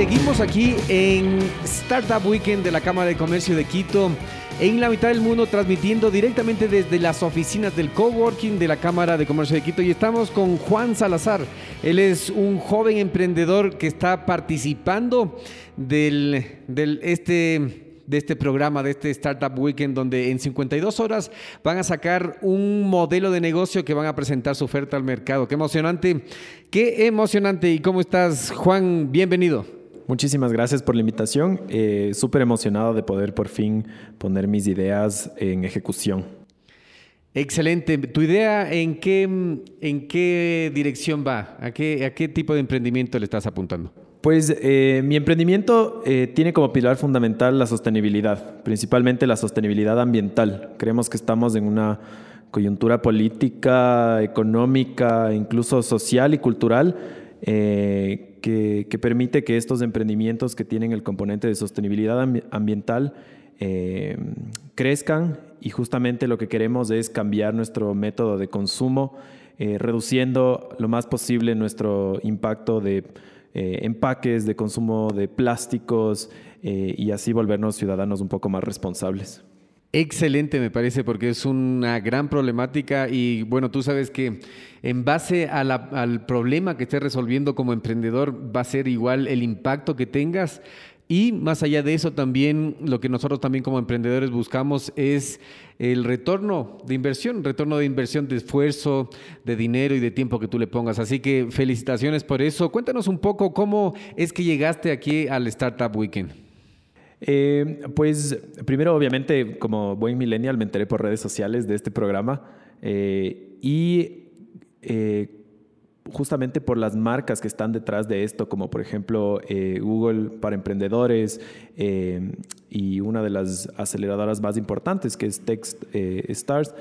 Seguimos aquí en Startup Weekend de la Cámara de Comercio de Quito, en la mitad del mundo, transmitiendo directamente desde las oficinas del coworking de la Cámara de Comercio de Quito. Y estamos con Juan Salazar. Él es un joven emprendedor que está participando del, este de este programa, de este Startup Weekend, donde en 52 horas van a sacar un modelo de negocio que van a presentar su oferta al mercado. Qué emocionante, qué emocionante. ¿Y cómo estás, Juan? Bienvenido. Muchísimas gracias por la invitación. Eh, Súper emocionado de poder por fin poner mis ideas en ejecución. Excelente. ¿Tu idea en qué, en qué dirección va? ¿A qué, ¿A qué tipo de emprendimiento le estás apuntando? Pues eh, mi emprendimiento eh, tiene como pilar fundamental la sostenibilidad, principalmente la sostenibilidad ambiental. Creemos que estamos en una coyuntura política, económica, incluso social y cultural eh, que, permite que estos emprendimientos que tienen el componente de sostenibilidad ambiental eh, crezcan y justamente lo que queremos es cambiar nuestro método de consumo, eh, reduciendo lo más posible nuestro impacto de empaques, de consumo de plásticos y así volvernos ciudadanos un poco más responsables. Excelente, me parece, porque es una gran problemática y bueno, tú sabes que en base al problema que estés resolviendo como emprendedor va a ser igual el impacto que tengas y más allá de eso también lo que nosotros también como emprendedores buscamos es el retorno de inversión, retorno de inversión de esfuerzo, de dinero y de tiempo que tú le pongas. Así que felicitaciones por eso. Cuéntanos un poco cómo es que llegaste aquí al Startup Weekend. Eh, pues primero, obviamente, como buen millennial, me enteré por redes sociales de este programa eh, y eh, justamente por las marcas que están detrás de esto, como por ejemplo Google para emprendedores y una de las aceleradoras más importantes que es Text Stars,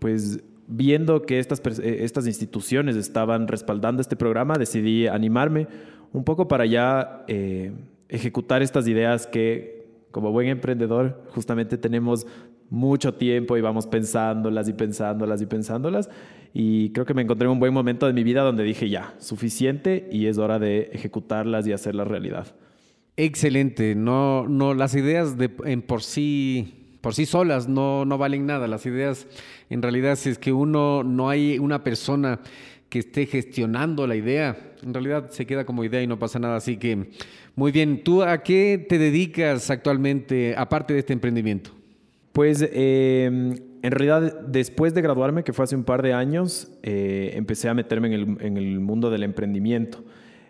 pues viendo que estas, estas instituciones estaban respaldando este programa, decidí animarme un poco para ya ejecutar estas ideas que como buen emprendedor justamente tenemos mucho tiempo y vamos pensándolas y pensándolas y pensándolas. Y creo que me encontré en un buen momento de mi vida donde dije ya, suficiente y es hora de ejecutarlas y hacerlas realidad. Excelente. No, no, las ideas de, en por sí, por sí solas no, no valen nada. Las ideas, en realidad, si es que uno no hay una persona que esté gestionando la idea, en realidad se queda como idea y no pasa nada. Así que muy bien, ¿tú a qué te dedicas actualmente, aparte de este emprendimiento? Pues em, en realidad después de graduarme, que fue hace un par de años, eh, empecé a meterme en el, mundo del emprendimiento.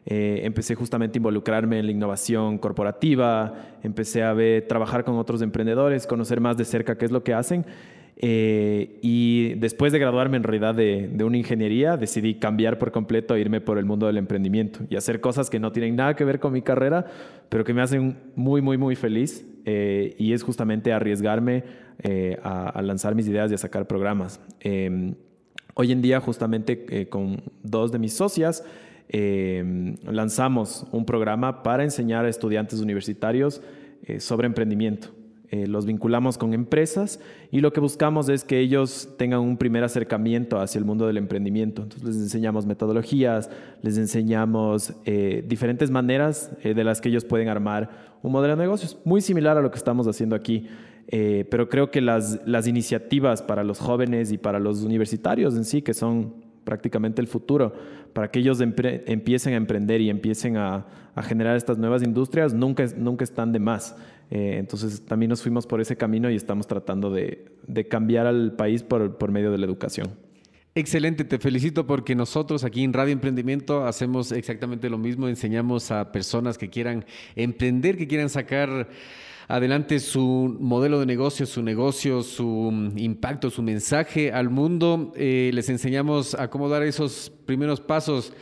Eh, empecé justamente a involucrarme en la innovación corporativa, empecé a ver, trabajar con otros emprendedores, conocer más de cerca qué es lo que hacen eh, y después de graduarme en realidad de, una ingeniería, decidí cambiar por completo e irme por el mundo del emprendimiento y hacer cosas que no tienen nada que ver con mi carrera, pero que me hacen muy, muy, muy feliz. Eh, y es justamente arriesgarme eh, a, lanzar mis ideas y a sacar programas. Em, hoy en día, justamente con dos de mis socias, em, lanzamos un programa para enseñar a estudiantes universitarios sobre emprendimiento. Eh, los vinculamos con empresas y lo que buscamos es que ellos tengan un primer acercamiento hacia el mundo del emprendimiento. Entonces les enseñamos metodologías, les enseñamos eh, diferentes maneras eh, de las que ellos pueden armar un modelo de negocios, muy similar a lo que estamos haciendo aquí. pero creo que las, las iniciativas para los jóvenes y para los universitarios en sí, que son prácticamente el futuro, para que ellos empiecen a emprender y empiecen a, generar estas nuevas industrias, nunca, nunca están de más. Eh, entonces también nos fuimos por ese camino y estamos tratando de, cambiar al país por, por medio de la educación. Excelente, te felicito porque nosotros aquí en Radio Emprendimiento hacemos exactamente lo mismo, enseñamos a personas que quieran emprender, que quieran sacar adelante su modelo de negocio, su negocio, su impacto, su mensaje al mundo. Eh, les enseñamos a cómo dar esos primeros pasos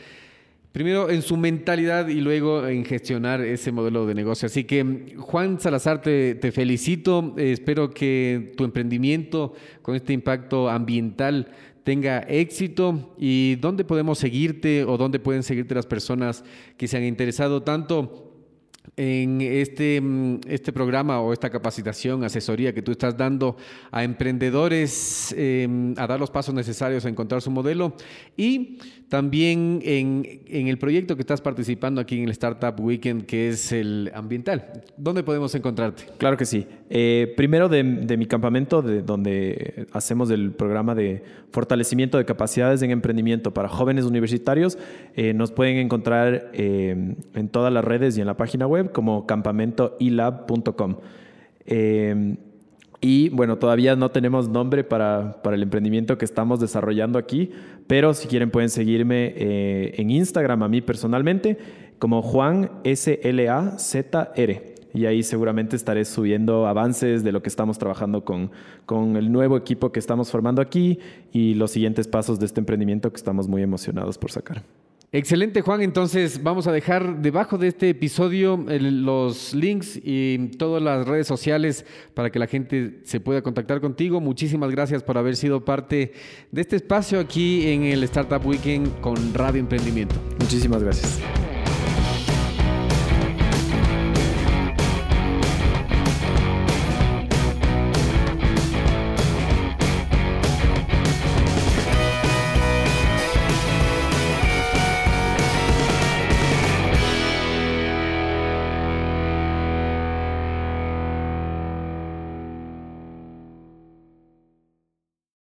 Primero en su mentalidad y luego en gestionar ese modelo de negocio. Así que Juan Salazar, te, felicito. espero que tu emprendimiento con este impacto ambiental tenga éxito. Y dónde podemos seguirte o dónde pueden seguirte las personas que se han interesado tanto en este, mm, este programa o esta capacitación, asesoría que tú estás dando a emprendedores em, a dar los pasos necesarios a encontrar su modelo y también en, en, el proyecto que estás participando aquí en el Startup Weekend, que es el ambiental. ¿Dónde podemos encontrarte? Claro que sí. Eh, primero de, de, mi campamento, de donde hacemos el programa de fortalecimiento de capacidades en emprendimiento para jóvenes universitarios, eh, nos pueden encontrar eh, en todas las redes y en la página web como campamentoilab.com. Y bueno, todavía no tenemos nombre para, para, el emprendimiento que estamos desarrollando aquí, pero si quieren pueden seguirme eh, en Instagram a mí personalmente como Juan SLAZR. Y ahí seguramente estaré subiendo avances de lo que estamos trabajando con, con el nuevo equipo que estamos formando aquí y los siguientes pasos de este emprendimiento que estamos muy emocionados por sacar. Excelente, Juan. Entonces vamos a dejar debajo de este episodio los links y todas las redes sociales para que la gente se pueda contactar contigo. Muchísimas gracias por haber sido parte de este espacio aquí en el Startup Weekend con Radio Emprendimiento. Muchísimas gracias.